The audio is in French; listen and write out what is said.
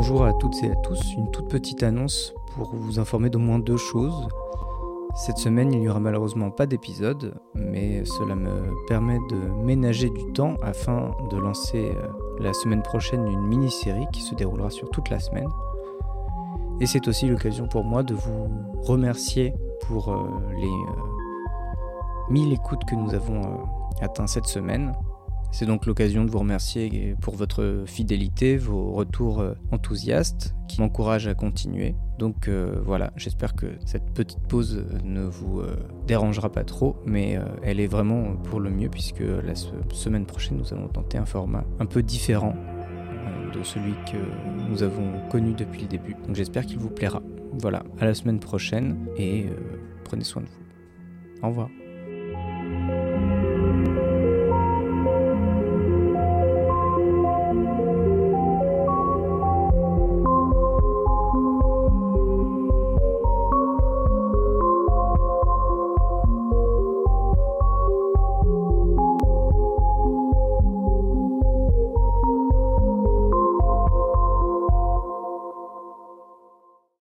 Bonjour à toutes et à tous, une toute petite annonce pour vous informer d'au moins deux choses. Cette semaine, il n'y aura malheureusement pas d'épisode, mais cela me permet de ménager du temps afin de lancer euh, la semaine prochaine une mini-série qui se déroulera sur toute la semaine. Et c'est aussi l'occasion pour moi de vous remercier pour euh, les 1000 euh, écoutes que nous avons atteintes cette semaine. C'est donc l'occasion de vous remercier pour votre fidélité, vos retours euh, enthousiastes qui m'encouragent à continuer. Donc euh, voilà, j'espère que cette petite pause ne vous euh, dérangera pas trop, mais elle est vraiment pour le mieux puisque la semaine prochaine nous allons tenter un format un peu différent de celui que nous avons connu depuis le début. Donc j'espère qu'il vous plaira. Voilà, à la semaine prochaine et prenez soin de vous. Au revoir.